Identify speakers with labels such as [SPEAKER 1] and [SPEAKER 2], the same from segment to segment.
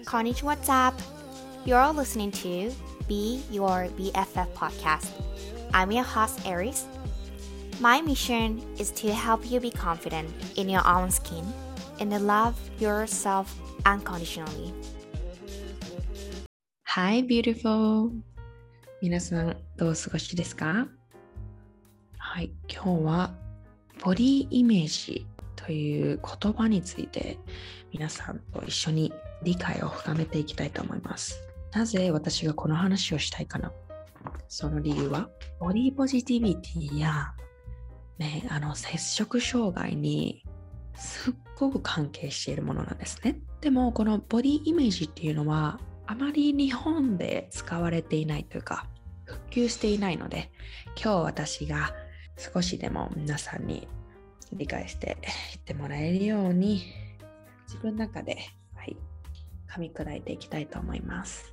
[SPEAKER 1] Konnichiwa, what's up? You're listening to Be Your BFF podcast. I'm your host, Aries. My mission is to help you be confident in your own skin and to love yourself unconditionally.
[SPEAKER 2] Hi, beautiful! 皆さん、どうお過ごしですかはい、今日はボディイメージという言葉について皆さんと一緒に 理解を深めていきたいと思います。なぜ私がこの話をしたいかな？その理由は、ボディポジティビティや、ね、あの摂食障害にすっごく関係しているものなんですね。でも、このボディイメージっていうのは、あまり日本で使われていないというか、普及していないので、今日私が少しでも皆さんに理解していってもらえるように、自分の中で、噛み砕いていきたいと思います。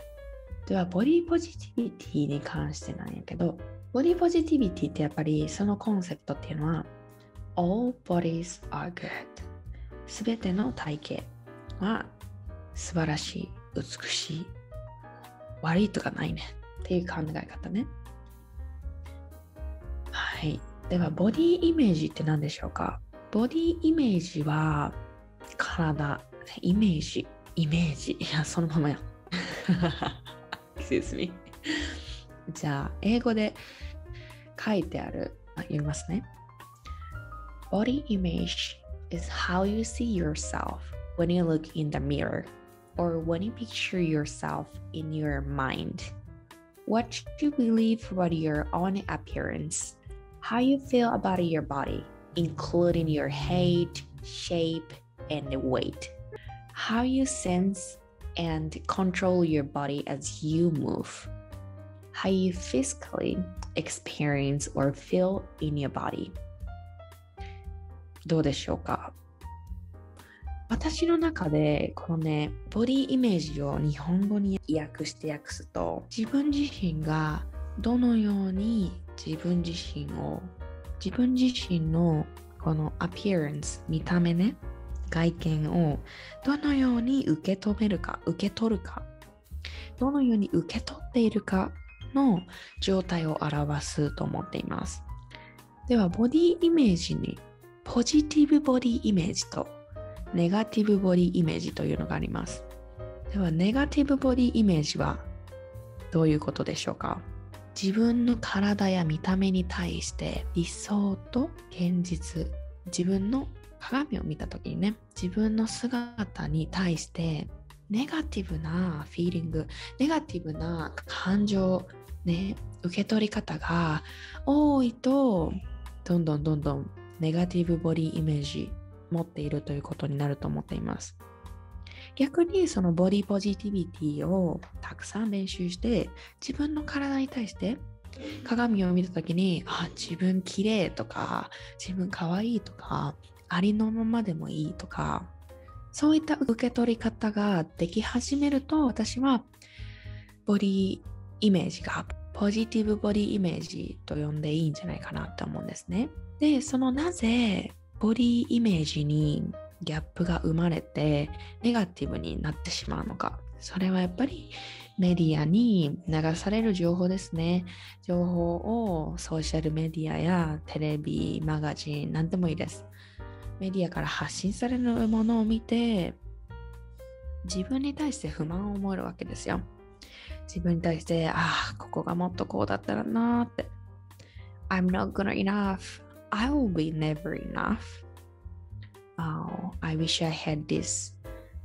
[SPEAKER 2] では、ボディポジティビティに関してなんやけど、ボディポジティビティってやっぱりそのコンセプトっていうのは、All bodies are good。すべての体型は素晴らしい、美しい、悪いとかないねっていう考え方ね。はい。では、ボディイメージって何でしょうか？ボディイメージは体、イメージ、イメージ。いや、そのままや。Excuse me. じゃあ、英語で書いてある、あ読みますね。Body image is how you see yourself when you look in the mirror or when you picture yourself in your mind. What you believe about your own appearance, how you feel about your body, including your height, shape, and weight, How you sense and control your body as you move, how you physically experience or feel in your body. どうでしょうか私の中でこのねボディイメージを日本語に訳して訳すと自分自身がどのように自分自身を自分自身のこのアピアンス見た目ね外見をどのように受け止めるか受け取るか。どのように受け取っているかの状態を表すと思っています。ではボディイメージにポジティブボディイメージとネガティブボディイメージというのがあります。では、ネガティブボディイメージはどういうことでしょうか？自分の体や見た目に対して理想と現実、自分の鏡を見た時にね、自分の姿に対してネガティブなフィーリング、ネガティブな感情、ね、受け取り方が多いと、どんどんどんどんネガティブボディイメージ持っているということになると思っています。逆にそのボディポジティビティをたくさん練習して自分の体に対して鏡を見た時にあ自分綺麗とか自分可愛いとかありのままでもいいとかそういった受け取り方ができ始めると私はボディイメージがポジティブボディイメージと呼んでいいんじゃないかなって思うんですね。で、そのなぜボディイメージにギャップが生まれてネガティブになってしまうのか。それはやっぱりメディアに流される情報ですね。情報をソーシャルメディアやテレビ、マガジン、なんでもいいです。メディアから発信されるものを見て自分に対して不満を思えるわけですよ。自分に対して、ああ、ここがもっとこうだったらなーって。I'm not good enough. I will be never enough. Oh, I wish I had this.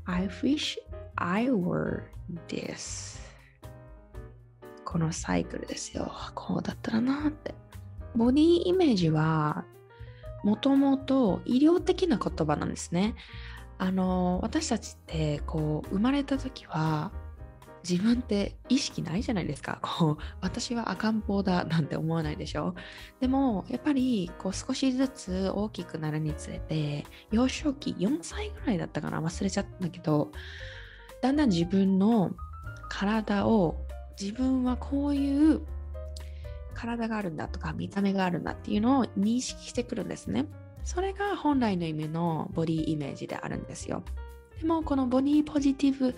[SPEAKER 2] I wish I were this. このサイクルですよ。こうだったらなって。ボディイメージはもともと医療的な言葉なんですね。あの私たちってこう生まれた時は自分って意識ないじゃないですか。こう私は赤ん坊だなんて思わないでしょ。でもやっぱりこう少しずつ大きくなるにつれて幼少期4歳ぐらいだったかな忘れちゃったんだけどだんだん自分の体を自分はこういう体があるんだとか見た目があるんだっていうのを認識してくるんですね。それが本来の意味のボディイメージであるんですよ。でもこのボディポジティブ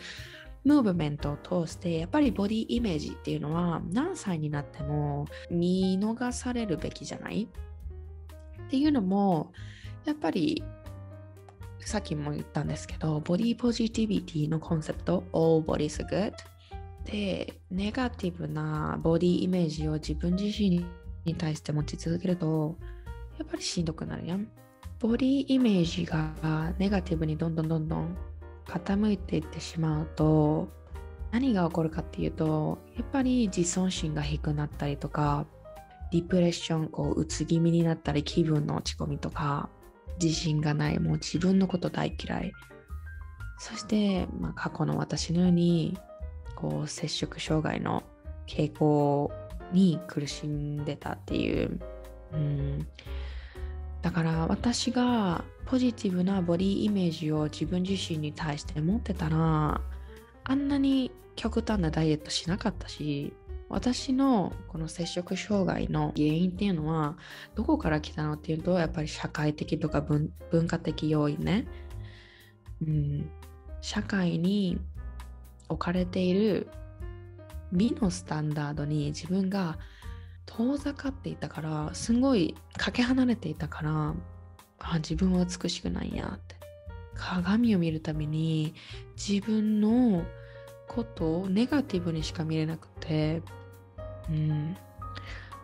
[SPEAKER 2] ムーブメントを通してやっぱりボディイメージっていうのは何歳になっても見逃されるべきじゃない？っていうのもやっぱりさっきも言ったんですけどボディポジティビティのコンセプト All bodies good でネガティブなボディイメージを自分自身に対して持ち続けるとやっぱりしんどくなるやん。ボディイメージがネガティブにどんどんどんどん傾いていってしまうと何が起こるかっていうとやっぱり自尊心が低くなったりとかディプレッションこううつ気味になったり気分の落ち込みとか自信がないもう自分のこと大嫌い。そして、まあ、過去の私のようにこう摂食障害の傾向に苦しんでたっていう。うん。だから私がポジティブなボディイメージを自分自身に対して持ってたらあんなに極端なダイエットしなかったし私のこの摂食障害の原因っていうのはどこから来たのっていうとやっぱり社会的とか文化的要因ね、うん、社会に置かれている美のスタンダードに自分が遠ざかっていたからすごいかけ離れていたからあ自分は美しくないやって。鏡を見るために自分のことをネガティブにしか見れなくて、うん、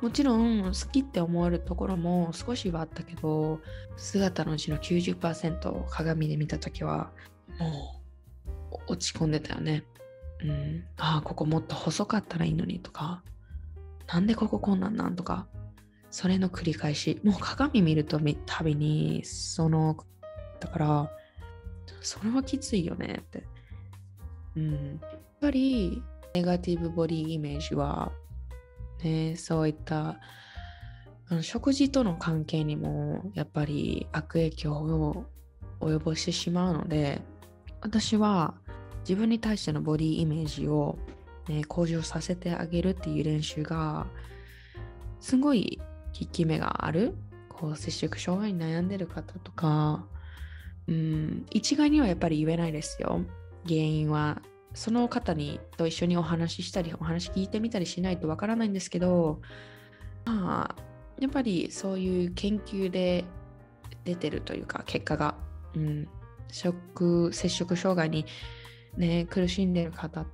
[SPEAKER 2] もちろん好きって思えるところも少しはあったけど姿のうちの90%鏡で見た時はもう落ち込んでたよね。うん、ああここもっと細かったらいいのにとか。なんでこここんなんなんとか。それの繰り返し。もう鏡見るとたびにそのだからそれはきついよねって。うん。やっぱりネガティブボディイメージはねそういった食事との関係にもやっぱり悪影響を及ぼしてしまうので私は自分に対してのボディイメージをね、向上させてあげるっていう練習がすごい効き目がある。こう摂食障害に悩んでる方とか、うん、一概にはやっぱり言えないですよ。原因は。その方にと一緒にお話ししたりお話聞いてみたりしないとわからないんですけどまあやっぱりそういう研究で出てるというか結果が、うん、食摂食障害に、ね、苦しんでる方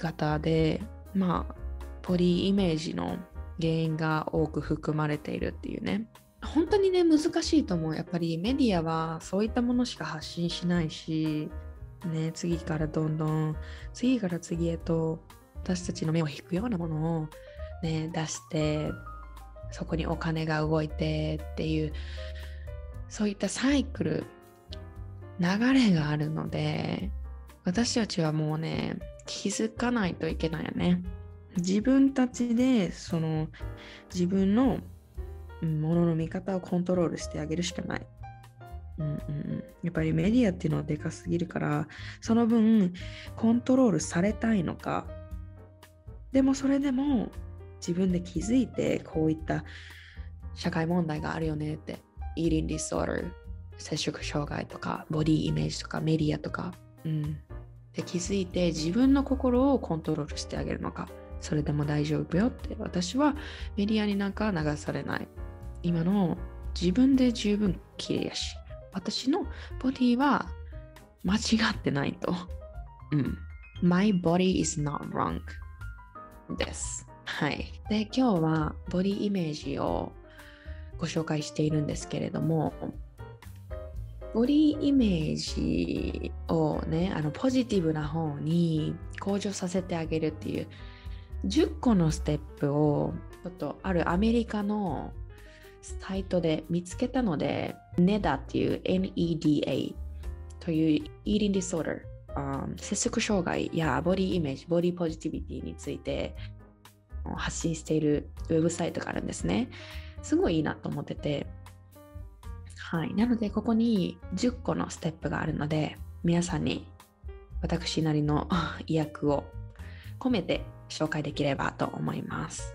[SPEAKER 2] 方でまあボディイメージの原因が多く含まれているっていうね。本当にね難しいと思う。やっぱりメディアはそういったものしか発信しないしね次からどんどん次から次へと私たちの目を引くようなものをね出してそこにお金が動いてっていうそういったサイクル流れがあるので私たちはもうね気づかないといけないよね。自分たちでその自分のものの見方をコントロールしてあげるしかない。うんうん、やっぱりメディアっていうのはでかすぎるからその分コントロールされたいのかでもそれでも自分で気づいてこういった社会問題があるよねって Eating Disorder 摂食障害とかボディイメージとかメディアとか、うん、で気づいて自分の心をコントロールしてあげるのか。それでも大丈夫よって私はメディアになんか流されない。今の自分で十分綺麗やし私のボディは間違ってないと。うん。My body is not wrong です。はい。で今日はボディイメージをご紹介しているんですけれどもボディイメージをねあのポジティブな方に向上させてあげるっていう10個のステップをちょっとあるアメリカのサイトで見つけたので NEDA っていう NEDA という Eating Disorder、um, 摂食障害やボディイメージボディポジティビティについて発信しているウェブサイトがあるんですね。すごいいいなと思ってて。はい。なので、ここに10個のステップがあるので、皆さんに私なりの 意訳を込めて紹介できればと思います。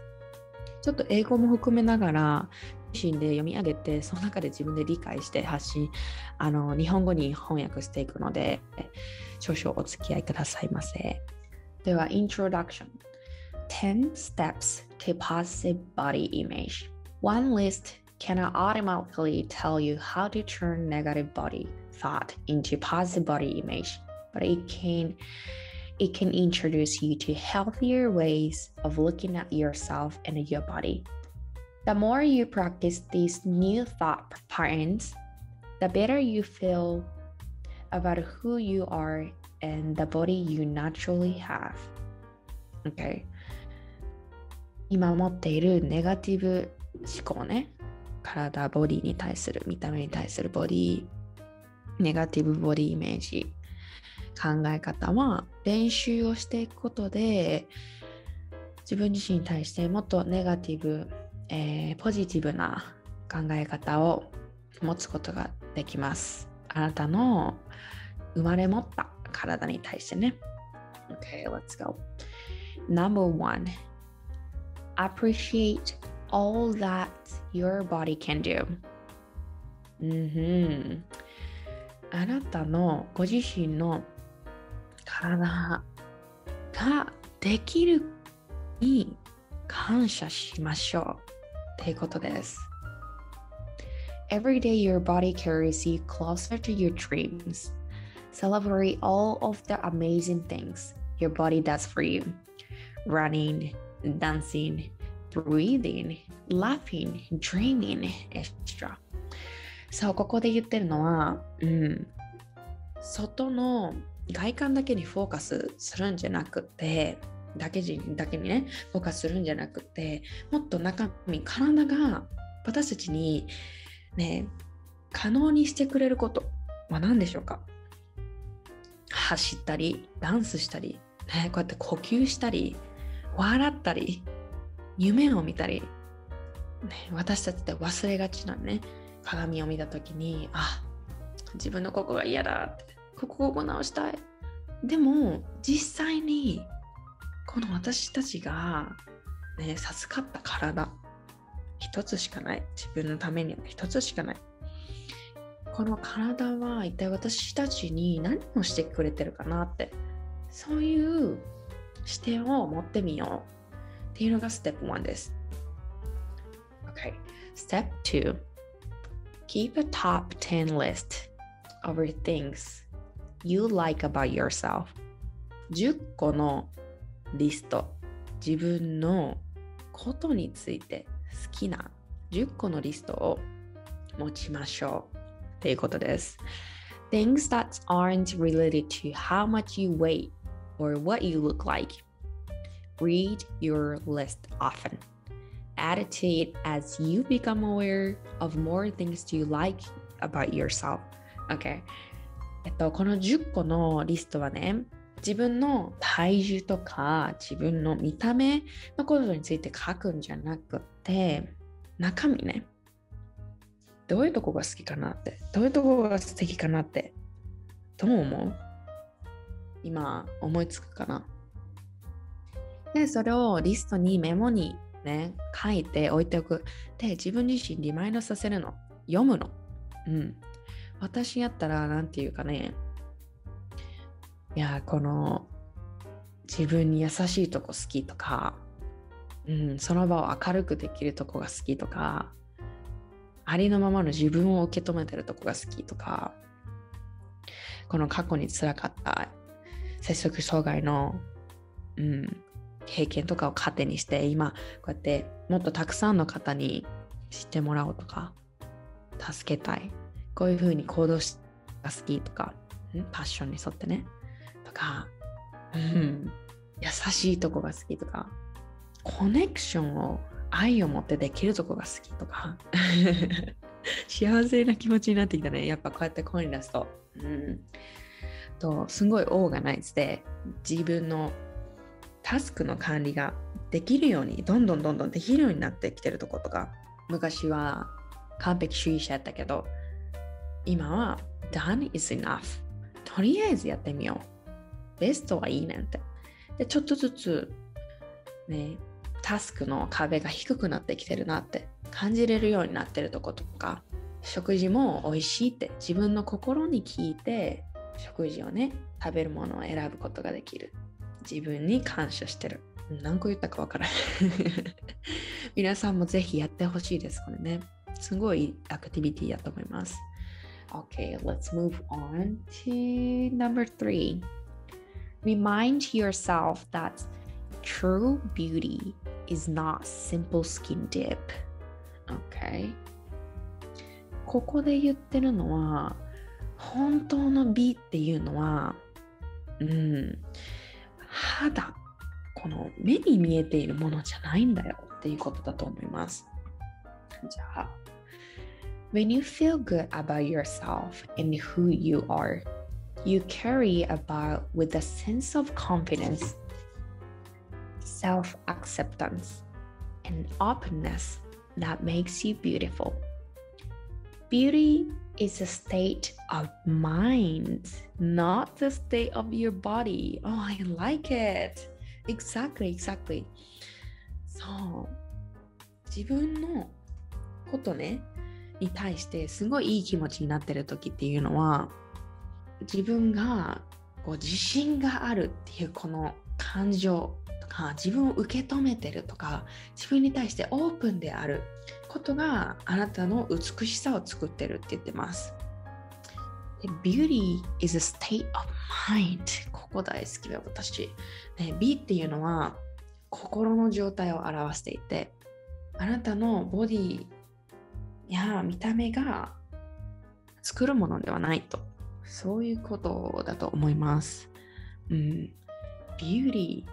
[SPEAKER 2] ちょっと英語も含めながら自身で読み上げて、その中で自分で理解して発信、あの日本語に翻訳していくので、少々お付き合いくださいませ。では、Introduction 10 Steps to Positive Body Image One list cannot automatically tell you how to turn negative body thought into positive body image, but it can it can introduce you to healthier ways of looking at yourself and your body. The more you practice these new thought patterns, the better you feel about who you are and the body you naturally have. Okay. 今持っているネガティブ思考ね。 体、ボディに対する、見た目に対するボディ、ネガティブボディイメージ、考え方は練習をしていくことで自分自身に対してもっとネガティブえー、ポジティブな考え方を持つことができます。あなたの生まれ持った体に対してね。Okay, let's go. Number one, appreciate all that your body can do. うんふん。あなたのご自身の体ができるに感謝しましょう。っていうことです。Every day your body carries you closer to your dreams. Celebrate all of the amazing things your body does for you. Running, dancing, breathing, laughing, dreaming, etc. そう、ここで言ってるのは、うん、外の外観だけにフォーカスするんじゃなくて、だけだけにねフォーカスするんじゃなくてもっと中身体が私たちにね可能にしてくれることは何でしょうか？走ったりダンスしたり、ね、こうやって呼吸したり笑ったり夢を見たり、ね、私たちって忘れがちなね。鏡を見た時にあ自分のここが嫌だって。ここここ直したい。でも実際にこの私たちが、ね、授かった体、一つしかない。自分のためには。一つしかない。この体は一体私たちに何をしてくれてるかなって、そういう視点を持ってみよう。っていうのがステップ1です。Okay. Step 2 Keep a top 10 list of things you like about yourself. 10個のリスト自分のことについて好きな10個のリストを持ちましょうっていうことです Things that aren't related to how much you weigh or what you look like Read your list often. Add it to it as you become aware of more things to like about yourself. Okay. えっと、この10個のリストはね、自分の体重とか自分の見た目のことについて書くんじゃなくて中身ね。どういうとこが好きかなって。どういうとこが素敵かなってどう思う？今思いつくかな？でそれをリストにメモにね書いて置いておく。で自分自身リマインドさせるの。読むの。うん。私やったら何て言うかね。いやこの自分に優しいとこ好きとか、うん、その場を明るくできるとこが好きとか。ありのままの自分を受け止めてるとこが好きとか。この過去につらかった摂食障害の、うん、経験とかを糧にして今こうやってもっとたくさんの方に知ってもらおうとか助けたい。こういうふうに行動が好きとかパッションに沿ってね。とか、うん、優しいとこが好きとか、コネクションを愛を持ってできるとこが好きとか、幸せな気持ちになってきたね。やっぱこうやって声に出すと。うん、とすごいオーガナイズで自分のタスクの管理ができるようにどんどんどんどんできるようになってきてるとことか昔は完璧主義者やったけど今は done is enough とりあえずやってみよう。ベストはいいねんて。で、ちょっとずつ、ね、タスクの壁が低くなってきてるなって感じれるようになってるとことか食事も美味しいって自分の心に聞いて食事をね食べるものを選ぶことができる。自分に感謝してる何個言ったかわからない皆さんもぜひやってほしいですこれねすごいアクティビティだと思います Okay, let's move on to number three. Remind yourself that true beauty is not simple skin dip. Okay. ここで言ってるのは、本当の美っていうのは、うん、肌、この目に見えているものじゃないんだよっていうことだと思います。じゃあ、When you feel good about yourself and who you are, you carry about with a sense of confidence, self acceptance, and openness that makes you beautiful. Beauty is a state of mind, not the state of your body. Oh, I like it. Exactly, exactly. そう。自分のことね、に対してすごいいい気持ちになってる時っていうのは自分がこう自信があるっていうこの感情とか自分を受け止めてるとか自分に対してオープンであることがあなたの美しさを作ってるって言ってます。Beauty is a state of mind ここ大好きだ私、ね。美っていうのは心の状態を表していてあなたのボディや見た目が作るものではないとそういうことだと思います。うん、Beauty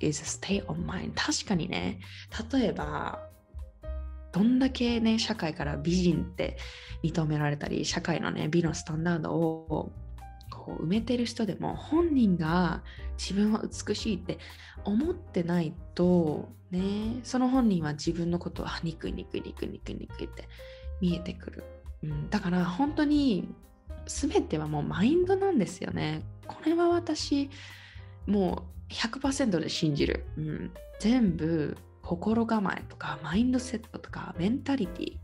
[SPEAKER 2] is a state of mind 確かにね例えばどんだけね社会から美人って認められたり社会のね美のスタンダードをこう埋めてる人でも本人が自分は美しいって思ってないとねその本人は自分のことは憎い憎い憎い憎い憎いって見えてくる、うん、だから本当に全てはもうマインドなんですよね。これは私もう100%で信じる、うん、全部心構えとかマインドセットとかメンタリティ。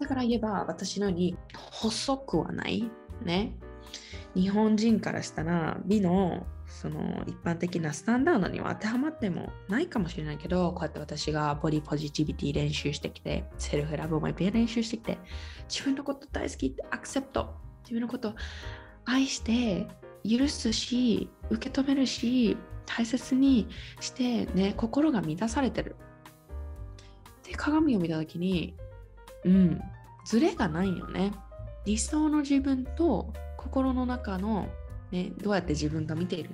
[SPEAKER 2] だから言えば私のように細くはないね。日本人からしたら美のその一般的なスタンダードには当てはまってもないかもしれないけどこうやって私がボディポジティビティ練習してきてセルフラブもいっぱい練習してきて自分のこと大好きってアクセプト自分のこと愛して許すし受け止めるし大切にしてね心が満たされてる。で鏡を見た時にうんズレがないよね。理想の自分と心の中のね、どうやって自分が見ている。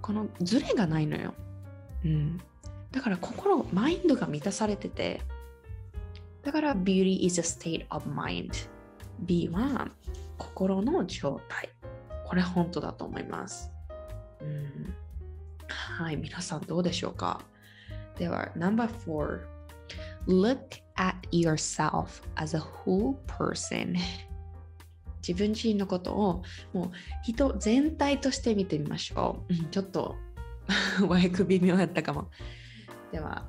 [SPEAKER 2] このズレがないのよ、うん、だから心マインドが満たされてて。だから beauty is a state of mind. B は心の状態。これ本当だと思います、うん、はい皆さんどうでしょうかでは No.4 Look at yourself as a whole person 自分自身のことをもう人全体として見てみましょう。ちょっと和訳微妙だったかも。では、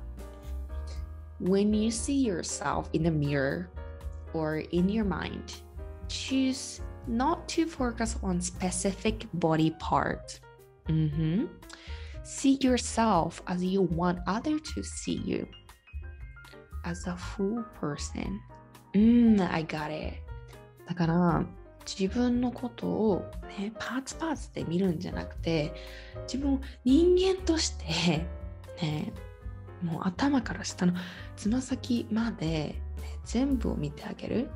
[SPEAKER 2] When you see yourself in the mirror or in your mind, choose not to focus on specific body part. Mm-hmm. See yourself as you want others to see you. As a full person. Mm, I got it. だから自分のことを、ね、パーツパーツで見るんじゃなくて自分を人間として、ね、もう頭から下のつま先まで、ね、全部を見てあげる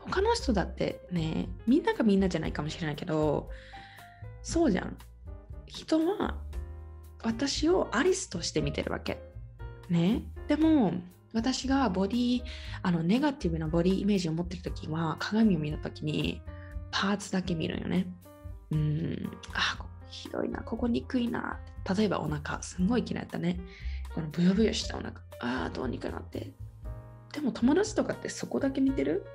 [SPEAKER 2] 他の人だってねみんながみんなじゃないかもしれないけどそうじゃん人は私をアリスとして見てるわけねでも私がボディあのネガティブなボディイメージを持ってる時は鏡を見た時にパーツだけ見るよね。うん、あ、ひどいな、ここ憎いな。例えばお腹、すんごい嫌いだったね。このブヨブヨしたお腹、ああ、どうにかなって。でも友達とかってそこだけ見てる？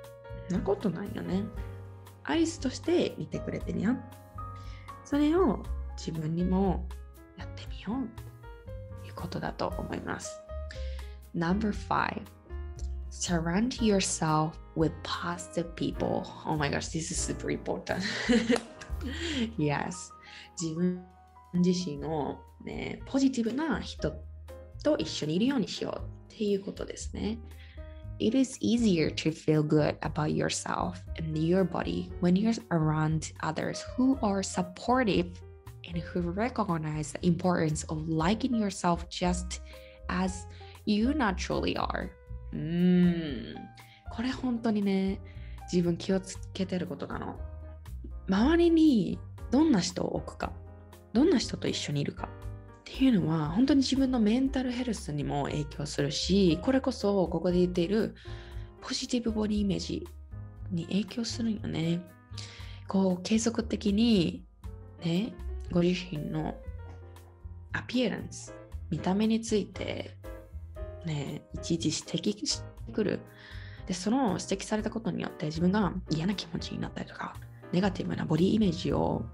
[SPEAKER 2] なことないよね。アイスとして見てくれてるやん。それを自分にもやってみよう。いう ことだと思います。Number five, surround yourself with positive people. Oh my gosh, this is super important. yes. 自分自身を、ね、ポジティブな人と一緒にいるようにしようっていうことですね。It is easier to feel good about yourself and your body when you're around others who are supportive and who recognize the importance of liking yourself just as you naturally are. うん。これ本当にね、自分気をつけてることなの。周りにどんな人を置くか、どんな人と一緒にいるかっていうのは本当に自分のメンタルヘルスにも影響するし、これこそここで言っているポジティブボディイメージに影響するんよね。こう継続的にね、ご自身のアピエランス、見た目についてね、いちいち指摘してくる。で、その指摘されたことによって自分が嫌な気持ちになったりとか、ネガティブなボディイメージを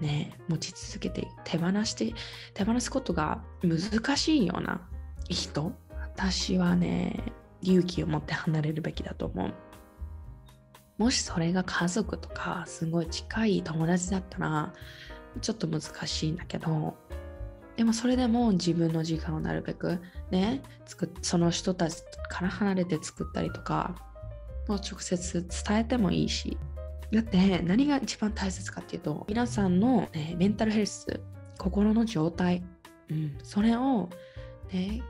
[SPEAKER 2] ね、持ち続けて手放して手放すことが難しいような人私はね勇気を持って離れるべきだと思うもしそれが家族とかすごい近い友達だったらちょっと難しいんだけどでもそれでも自分の時間をなるべくねその人たちから離れて作ったりとかもう直接伝えてもいいしだって何が一番大切かっていうと皆さんの、ね、メンタルヘルス心の状態、うん、それを、ね、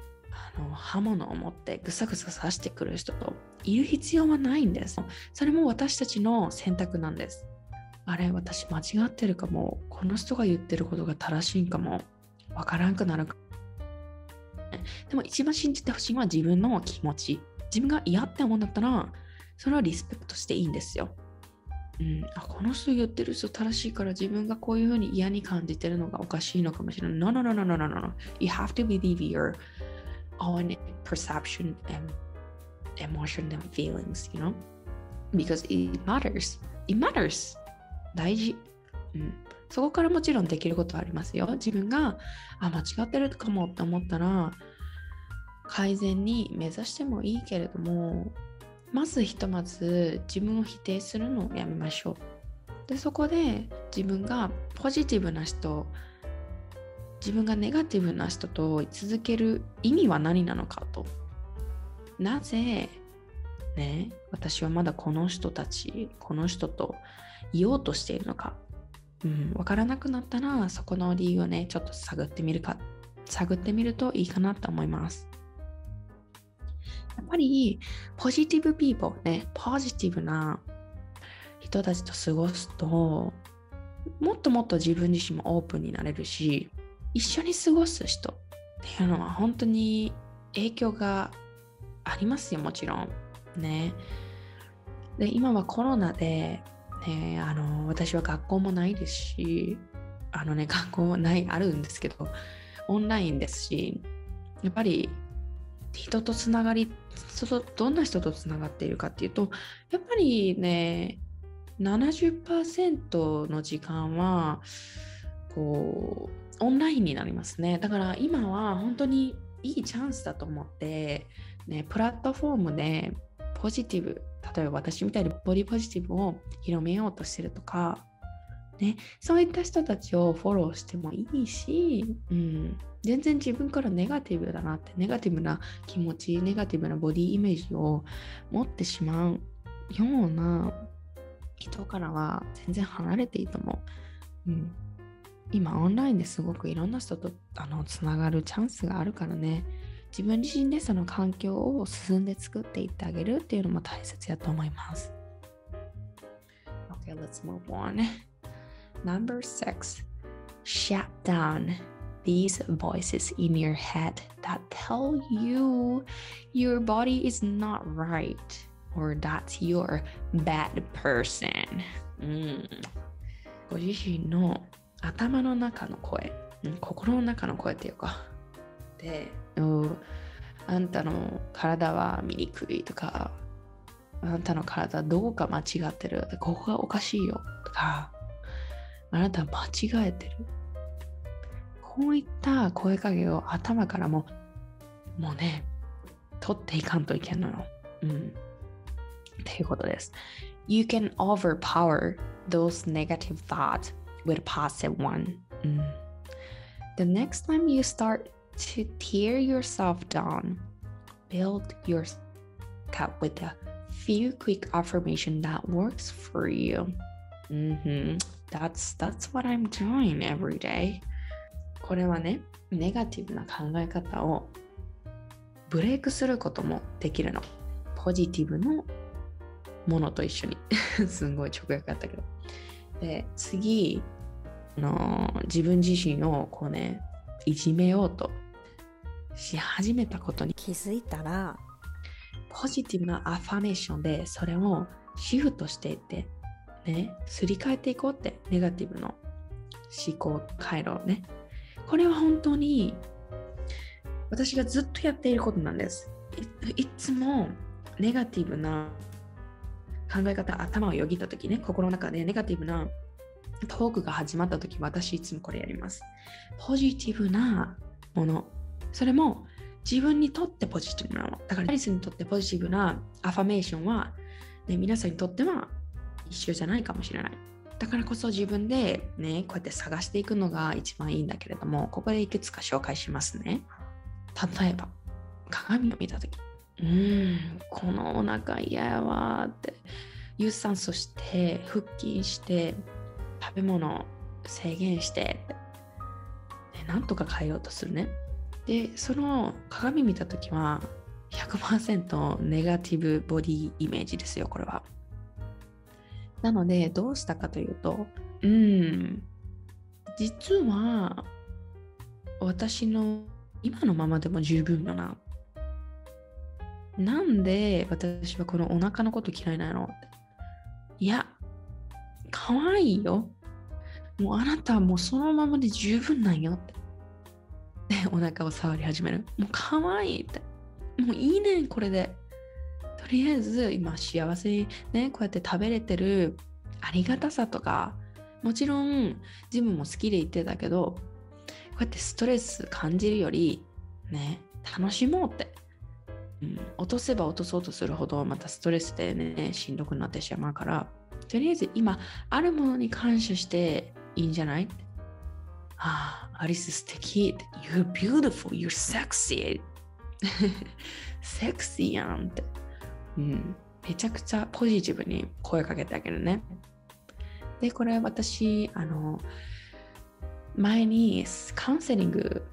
[SPEAKER 2] あの刃物を持ってぐさぐさ刺してくる人といる必要はないんです。それも私たちの選択なんです。あれ私間違ってるかもこの人が言ってることが正しいんかもわからんくなるかでも一番信じてほしいのは自分の気持ち自分が嫌って思うんだったらそれはリスペクトしていいんですようん、あこの人言ってる人正しいから自分がこういうふうに嫌に感じてるのがおかしいのかもしれない。No, no, no, no, no, no, no. You have to believe your own perception and emotion and feelings, you know? Because it matters. It matters. 大事。うん。そこからもちろんできることはありますよ。自分があ間違ってるかもって思ったら改善に目指してもいいけれどもまずひとまず自分を否定するのをやめましょう。でそこで自分がポジティブな人自分がネガティブな人と続ける意味は何なのかと。なぜね私はまだこの人たちこの人といようとしているのか。うん、分からなくなったらそこの理由をねちょっと探ってみるか探ってみるといいかなと思います。やっぱりポジティブピーポーね、ポジティブな人たちと過ごすと、もっともっと自分自身もオープンになれるし、一緒に過ごす人っていうのは本当に影響がありますよ、もちろん。ね。で、今はコロナで、ね、あの、私は学校もないですし、あのね、学校もない、あるんですけど、オンラインですし、やっぱり人とつながりどんな人とつながっているかっていうとやっぱりね70%の時間はこうオンラインになりますね。だから今は本当にいいチャンスだと思って、ね、プラットフォームでポジティブ例えば私みたいにボディポジティブを広めようとしてるとか、ね、そういった人たちをフォローしてもいいし、うん、全然自分からネガティブだなってネガティブな気持ちネガティブなボディイメージを持ってしまうような人からは全然離れていいと思う、うん、今オンラインですごくいろんな人とあのつながるチャンスがあるからね。自分自身でその環境を進んで作っていってあげるっていうのも大切やと思います Okay, let's move on. Number six, shut down these voices in your head that tell you your body is not right or that you're bad person、うん、ご自身の頭の中の声、心の中の声っていうかで、あんたの体は醜いとかあんたの体どうか間違ってるここがおかしいよとかあなた間違えてるこういった声かけを頭からも、もうね、取っていかんといけんのよ。うん。っていうことです。You can overpower those negative thoughts with positive one. うん。The next time you start to tear yourself down, build your cup with a few quick affirmation that works for you. Mm-hmm. That's that's what I'm doing every day. これはね、ネガティブな考え方をブレイクすることもできるの。ポジティブのものと一緒に。すんごい直訳あったけど。で、次、あの自分自身をこうね、いじめようとし始めたことに
[SPEAKER 1] 気づいたら、
[SPEAKER 2] ポジティブなアファメーションでそれをシフトしていって、ね、すり替えていこうって、ネガティブの思考回路をね。これは本当に私がずっとやっていることなんです。いつもネガティブな考え方、頭をよぎった時ね、心の中でネガティブなトークが始まった時、私いつもこれやります。ポジティブなもの。それも自分にとってポジティブなの。だから、アリスにとってポジティブなアファメーションは、ね、皆さんにとっては一緒じゃないかもしれない。だからこそ自分でね、こうやって探していくのが一番いいんだけれども、ここでいくつか紹介しますね。例えば鏡を見た時うーんこのお腹嫌やわって有酸素して腹筋して食べ物制限してでなんとか変えようとするねでその鏡見た時は100%ネガティブボディイメージですよこれはなのでどうしたかというとうん実は私の今のままでも十分だな。なんで私はこのお腹のこと嫌いなの？いや、可愛いよ。もうあなたはもうそのままで十分なんよって。で、お腹を触り始める。もう可愛いって。もういいね、これで。とりあえず今幸せにね、こうやって食べれてるありがたさとか、もちろんジムも好きで言ってたけど、こうやってストレス感じるよりね楽しもうって、うん、落とせば落とそうとするほどまたストレスでねしんどくなってしまうからとりあえず今あるものに感謝していいんじゃない？あ、アリス素敵 You're beautiful, you're sexy. セクシーやんって、うん、めちゃくちゃポジティブに声かけてあげるね。でこれ私あの前にカウンセリング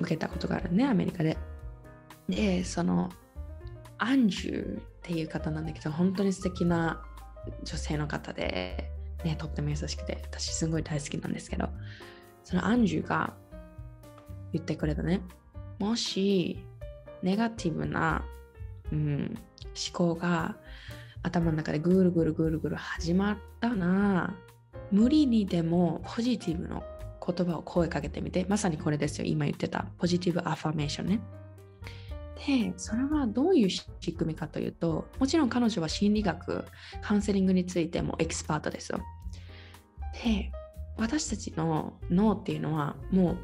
[SPEAKER 2] 受けたことがあるね、アメリカで。で、そのアンジュっていう方なんだけど、本当に素敵な女性の方で、ね、とっても優しくて、私すごい大好きなんですけど、そのアンジュが言ってくれたね、もしネガティブな、うん、思考が頭の中でぐるぐるぐるぐる始まったな無理にでもポジティブの言葉を声かけてみて、まさにこれですよ、今言ってたポジティブアファメーションね。で、それはどういう仕組みかというと、もちろん彼女は心理学、カウンセリングについてもエキスパートですよ。で、私たちの脳っていうのはもう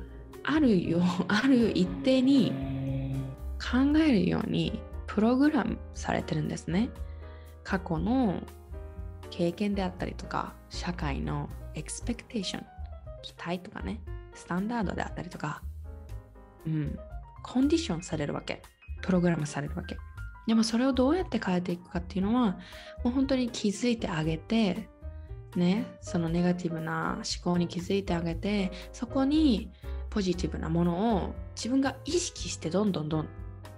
[SPEAKER 2] あるよ、ある一定に考えるようにプログラムされてるんですね。過去の経験であったりとか、社会の expectation 期待とかね、スタンダードであったりとか、うん、 condition されるわけ。プログラムされるわけ。でもそれをどうやって変えていくかっていうのは、もう本当に気づいてあげて、ね、そのネガティブな思考に気づいてあげて、そこにポジティブなものを自分が意識してどんどんどん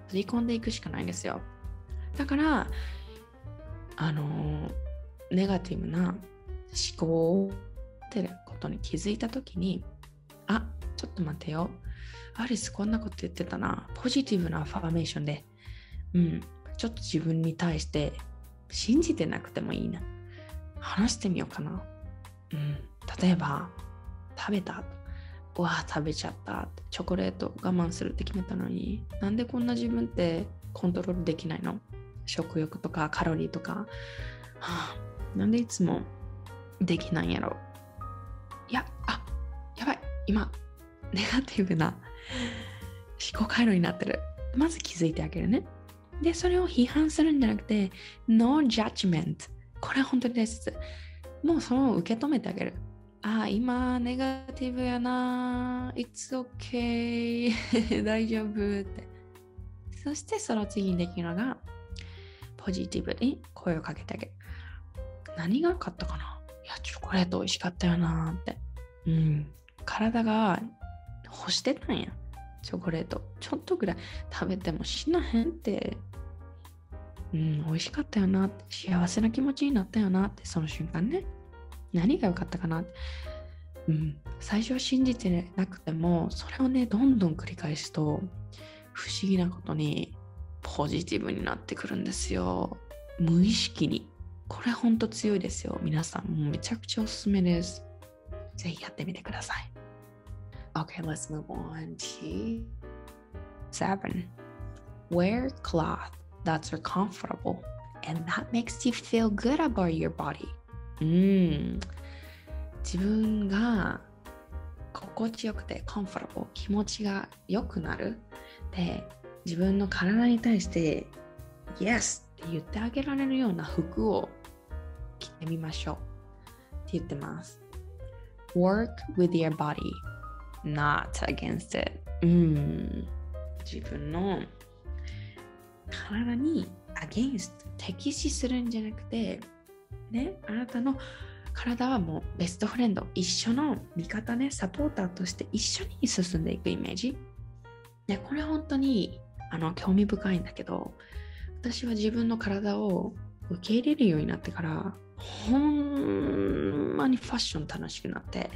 [SPEAKER 2] 取り込んでいくしかないんですよ。だから、あの、ネガティブな思考をてことに気づいた時にあちょっと待てよ。アリスこんなこと言ってたな。ポジティブなアファーメーションで。うん。ちょっと自分に対して信じてなくてもいいな。話してみようかなうん例えば食べたうわ食べちゃったチョコレート我慢するって決めたのになんでこんな自分ってコントロールできないの？食欲とかカロリーとか、はあ、なんでいつもできないんやろ？いや、あ、やばい、今、ネガティブな思考回路になってる。まず気づいてあげるね。で、それを批判するんじゃなくて、no judgment。これ本当に大切。もうその受け止めてあげる。ああ、今、ネガティブやな。It's okay. 大丈夫って。そしてその次にできるのが、ポジティブに声をかけてあげる。何が良かったかないや、チョコレート美味しかったよなって。うん。体が欲してたんや。チョコレート。ちょっとぐらい食べても死なへんって。うん、美味しかったよなって。幸せな気持ちになったよなって、その瞬間ね。何が良かったかな。うん、最初は信じてなくても、それをね、どんどん繰り返すと、不思議なことにポジティブになってくるんですよ。無意識に。これほんと強いですよ。皆さん、めちゃくちゃおすすめです。ぜひやってみてください。Okay, let's move on to seven. Wear cloth that's comfortable and that makes you feel good about your body. うん。自分が心地よくて comfortable 気持ちが良くなるで自分の体に対して Yes って言ってあげられるような服を着てみましょうって言ってます Work with your body not against it うん自分の体に against 敵視するんじゃなくてねあなたの体はもうベストフレンド一緒の味方ねサポーターとして一緒に進んでいくイメージ。でこれ本当にあの興味深いんだけど私は自分の体を受け入れるようになってからほんまにファッション楽しくなって、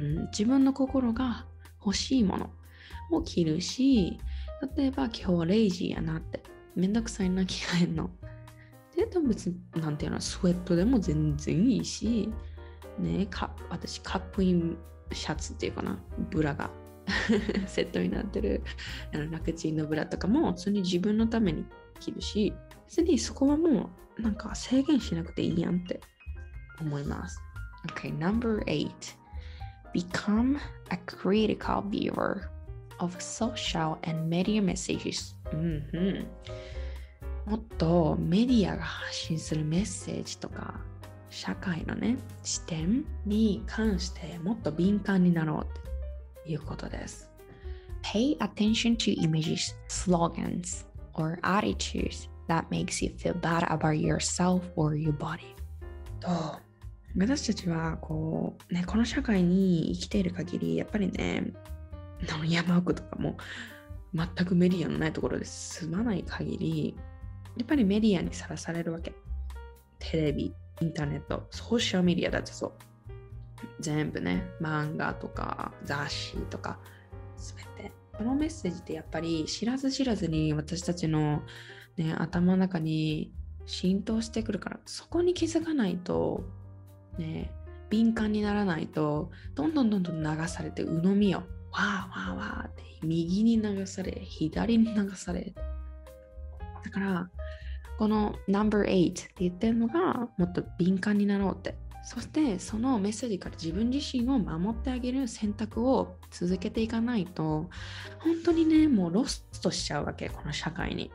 [SPEAKER 2] うん、自分の心が欲しいものを着るし例えば今日はレイジーやなって。めんどくさいな着替えんの。ででも別になんていうのスウェットでも全然いいしねか私カップインシャツっていうかな。ブラが。セットになってる。あのラクチンのブラとかも普通に自分のために着るし別にそこはもうなんか制限しなくていいやんって。思います。Okay, number eight. Become a critical viewer. Of social and media messages. うんうん、もっとメディアが発信するメッセージとか社会のね視点に関してもっと敏感になろうということです。Pay attention to images, slogans, or attitudes that makes you feel bad about yourself or your body. と私たちはこう、ね、この社会に生きている限りやっぱりね山奥とかも全くメディアのないところで住まない限りやっぱりメディアにさらされるわけ。テレビインターネットソーシャルメディアだってそう。全部ね漫画とか雑誌とか全て。このメッセージってやっぱり知らず知らずに私たちの、ね、頭の中に浸透してくるからそこに気づかないとね敏感にならないとどんどんどんどん流されて鵜呑みよ。わーわーわーって右に流され左に流され。だからこの No.8 って言ってるのがもっと敏感になろうって。そしてそのメッセージから自分自身を守ってあげる選択を続けていかないと本当にねもうロストしちゃうわけこの社会に。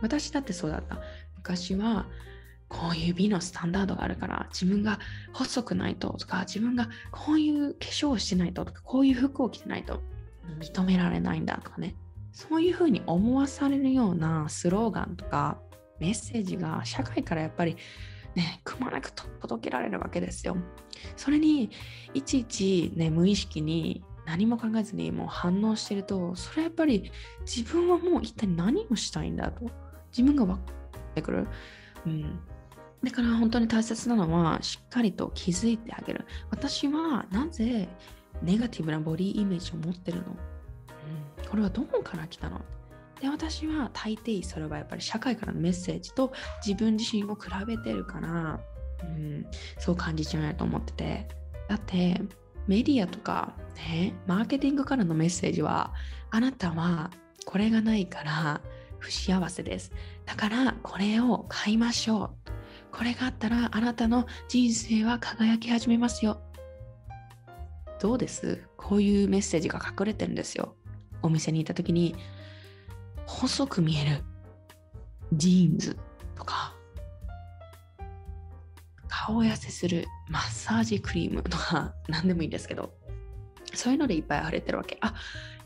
[SPEAKER 2] 私だってそうだった。昔はこういう美のスタンダードがあるから自分が細くないととか自分がこういう化粧をしてないととかこういう服を着てないと認められないんだとかねそういうふうに思わされるようなスローガンとかメッセージが社会からやっぱりね、くまなく届けられるわけですよ。それにいちいち、ね、無意識に何も考えずにもう反応してるとそれやっぱり自分はもう一体何をしたいんだと自分が分かってくる。うん、だから本当に大切なのはしっかりと気づいてあげる。私はなぜネガティブなボディイメージを持ってるの、うん、これはどこから来たの？で私は大抵それはやっぱり社会からのメッセージと自分自身を比べてるから、うん、そう感じちゃうと思ってて。だってメディアとか、ね、マーケティングからのメッセージはあなたはこれがないから不幸せです。だからこれを買いましょう。これがあったらあなたの人生は輝き始めますよどうです？こういうメッセージが隠れてるんですよ。お店に行った時に、細く見えるジーンズとか、顔痩せするマッサージクリームとか何でもいいんですけど、そういうのでいっぱい溢れてるわけ。あ、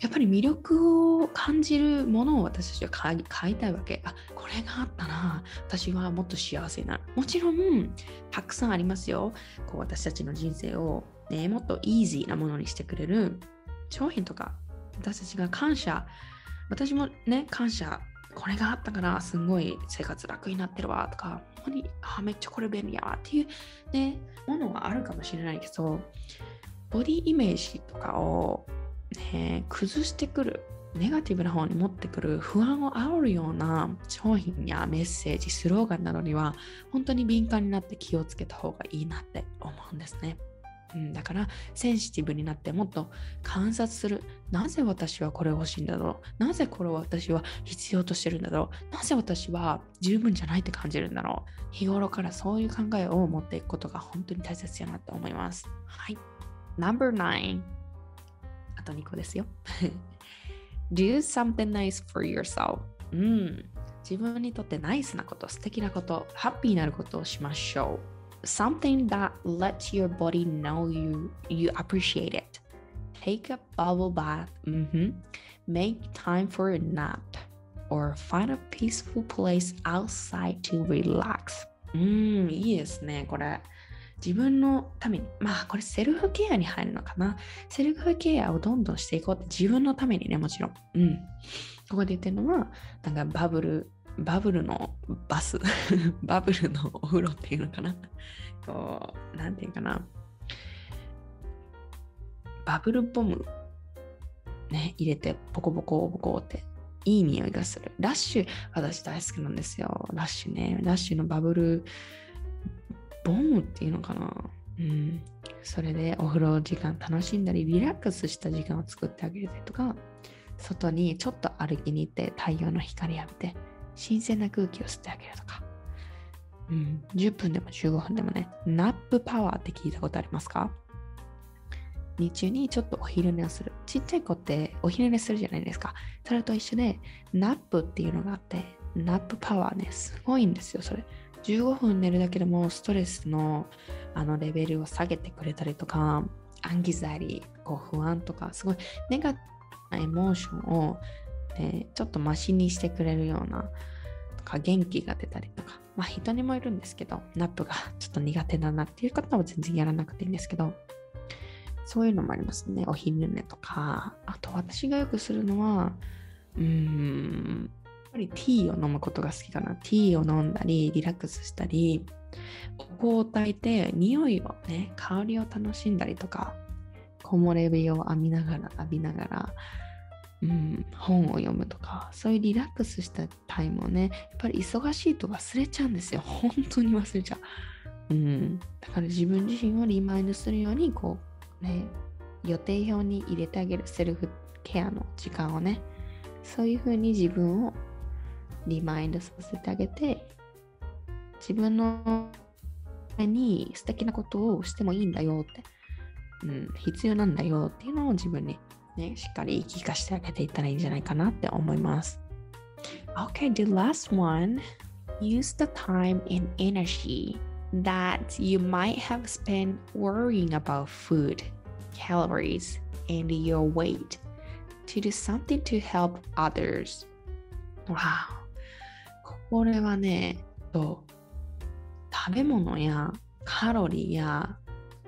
[SPEAKER 2] やっぱり魅力を感じるものを私たちは買いたいわけ。あ、これがあったな。私はもっと幸せになる。もちろん、たくさんありますよ。こう私たちの人生を、ね、もっとイージーなものにしてくれる商品とか、私たちが感謝。私もね、感謝。これがあったからすごい生活楽になってるわとか、本当にあめっちゃこれ便利やわっていうね、ものはあるかもしれないけど、ボディイメージとかを、ね、崩してくるネガティブな方に持ってくる不安を煽るような商品やメッセージスローガンなどには本当に敏感になって気をつけた方がいいなって思うんですね。うん、だからセンシティブになってもっと観察する。なぜ私はこれ欲しいんだろう？なぜこれを私は必要としてるんだろう？なぜ私は十分じゃないって感じるんだろう？日頃からそういう考えを持っていくことが本当に大切やなって思います。はい。Number9 あと2個ですよ Do something nice for yourself うん自分にとってナイスなこと素敵なことハッピーになることをしましょう Something that lets your body know you, you appreciate it Take a bubble bath、mm-hmm. Make time for a nap or find a peaceful place outside to relax うんいいですねこれ自分のために、まあこれセルフケアに入るのかな。セルフケアをどんどんしていこうって自分のためにね、もちろん。うん。ここで言ってるのは、なんかバブル、バブルのバス、バブルのお風呂っていうのかな。こう、なんていうかな。バブルボム、ね、入れてポコポコポコっていい匂いがする。ラッシュ、私大好きなんですよ。ラッシュね。ラッシュのバブルボムっていうのかな？うん。それでお風呂時間楽しんだり、リラックスした時間を作ってあげるとか、外にちょっと歩きに行って太陽の光浴びて、新鮮な空気を吸ってあげるとか。うん。10分でも15分でもね、ナップパワーって聞いたことありますか？日中にちょっとお昼寝をする。ちっちゃい子ってお昼寝するじゃないですか。それと一緒で、 nap っていうのがあって、ナップパワーね、すごいんですよ、それ。15分寝るだけでもストレスのあのレベルを下げてくれたりとか、 anxiety、こう不安とか、すごいネガティブな emotion を、ね、ちょっとマシにしてくれるような、とか元気が出たりとか、まあ人にもいるんですけど、 nap が ちょっと苦手だなっていう方は全然やらなくていいんですけど、そういうのもありますね。お昼寝とか、あと私がよくするのは、うーん、ぱりティーを飲むことが好きかな。ティーを飲んだり、リラックスしたり、お香を焚いて、匂いをね、香りを楽しんだりとか、木漏れ日を浴びながら、浴びながら、うん、本を読むとか、そういうリラックスしたタイムをね、やっぱり忙しいと忘れちゃうんですよ。本当に忘れちゃう。うん、だから自分自身をリマインドするように、こう、ね、予定表に入れてあげるセルフケアの時間をね、そういうふうに自分をリマインドさせてあげて自分のために素敵なことをしてもいいんだよって、うん、必要なんだよっていうのを自分にね、しっかり言い聞かせてあげていったらいいんじゃないかなって思います。Okay, the last one. Use the time and energy that you might have spent worrying about food, calories, and your weight to do something to help others. Wow. これはね、と食べ物やカロリーや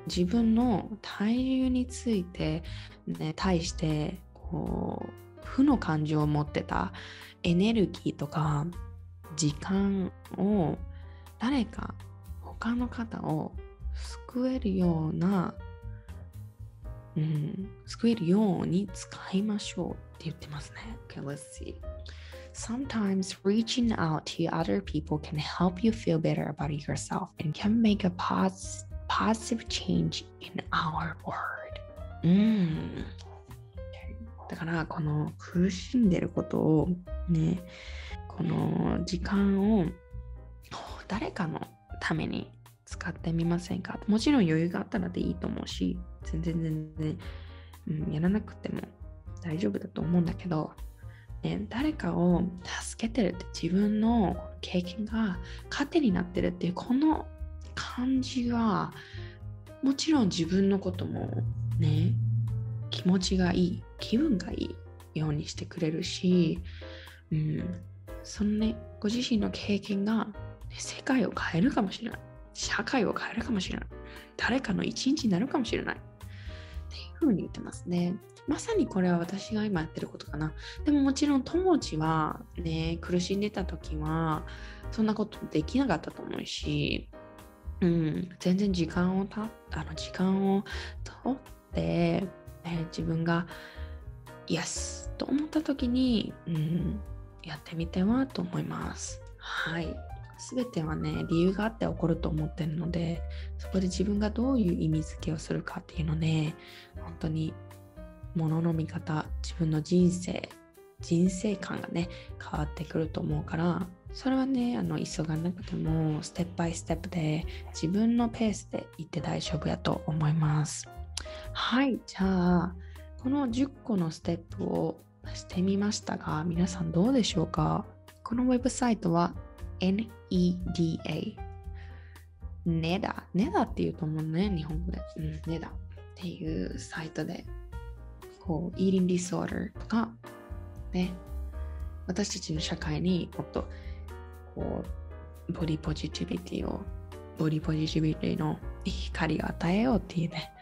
[SPEAKER 2] 自分の体重について、ね、対してこう負の感情を持ってたエネルギーとか時間を誰か他の方を救えるような、うん、救えるように使いましょうって言ってますね。Okay, let's see. Sometimes reaching out to other people can help you feel better about yourself and can make a pos positive change in our world. うん。だからこの苦しんでることをね、この時間を誰かのために使ってみませんかもちろん余裕があったらでいいと思うし、全然全然、うん、やらなくても大丈夫だと思うんだけど、ね、誰かを助けてるって自分の経験が糧になってるっていうこの感じがもちろん自分のこともね気持ちがいい気分がいいようにしてくれるし、うん、そのねご自身の経験が、世界を変えるかもしれない。社会を変えるかもしれない。誰かの一日になるかもしれない。っていうふうに言ってますね。まさにこれは私が今やってることかなでももちろん当時はね苦しんでた時はそんなことできなかったと思うしうん、全然時間をたあの時間をとって、ね、自分がイエスと思った時に、うん、やってみてはと思います。はい。すべてはね、理由があって起こると思ってるので、そこで自分がどういう意味付けをするかっていうので、本当に物の見方、自分の人生、人生観がね、変わってくると思うから、それはね、あの急がなくても、ステップバイステップで自分のペースで行って大丈夫やと思います。はい、じゃあ、この10個のステップをしてみましたが、皆さんどうでしょうか？このウェブサイトは NEDA。ネダ。ネダって言うと思うね、日本語で。うん、ネダっていうサイトで、こう、イーリンディスオーダーとか、ね、私たちの社会にもっとこうボディポジティビティをボディポジティビティの光を与えようっていうね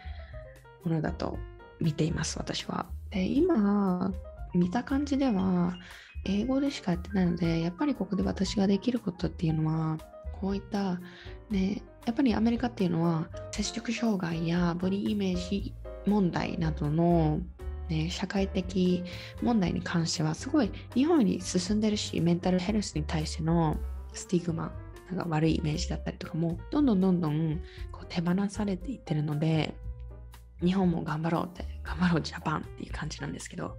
[SPEAKER 2] ものだと見ています私は。で今見た感じでは英語でしかやってないのでやっぱりここで私ができることっていうのはこういったねやっぱりアメリカっていうのは接触障害やボディイメージ問題などのね、社会的問題に関してはすごい日本に進んでるしメンタルヘルスに対してのスティグマなんか悪いイメージだったりとかもどんどんどんどんこう手放されていってるので日本も頑張ろうって頑張ろうジャパンっていう感じなんですけど、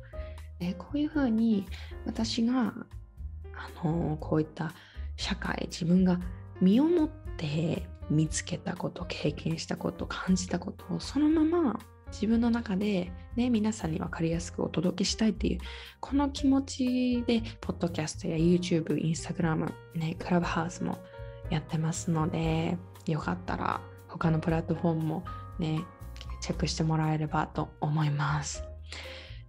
[SPEAKER 2] ね、こういうふうに私があのこういった社会自分が身をもって見つけたこと経験したこと感じたことをそのまま自分の中で、ね、皆さんに分かりやすくお届けしたいっていうこの気持ちでポッドキャストや YouTube、Instagram、ね、クラブハウスもやってますのでよかったら他のプラットフォームもねチェックしてもらえればと思います。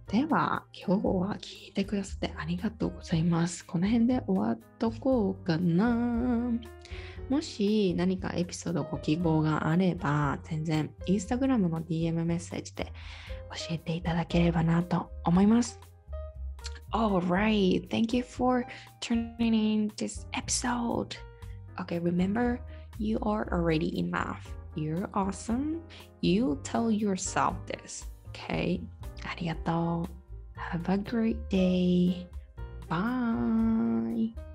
[SPEAKER 2] では今日は聞いてくださってありがとうございます。この辺で終わっとこうかな。もし何かエピソードご希望があれば、全然インスタグラムの DM メッセージで教えていただければなと思います。Alright, thank you for tuning in this episode. Okay, remember, you are already enough. You're awesome. You tell yourself this. Okay? ありがとう。Have a great day. Bye.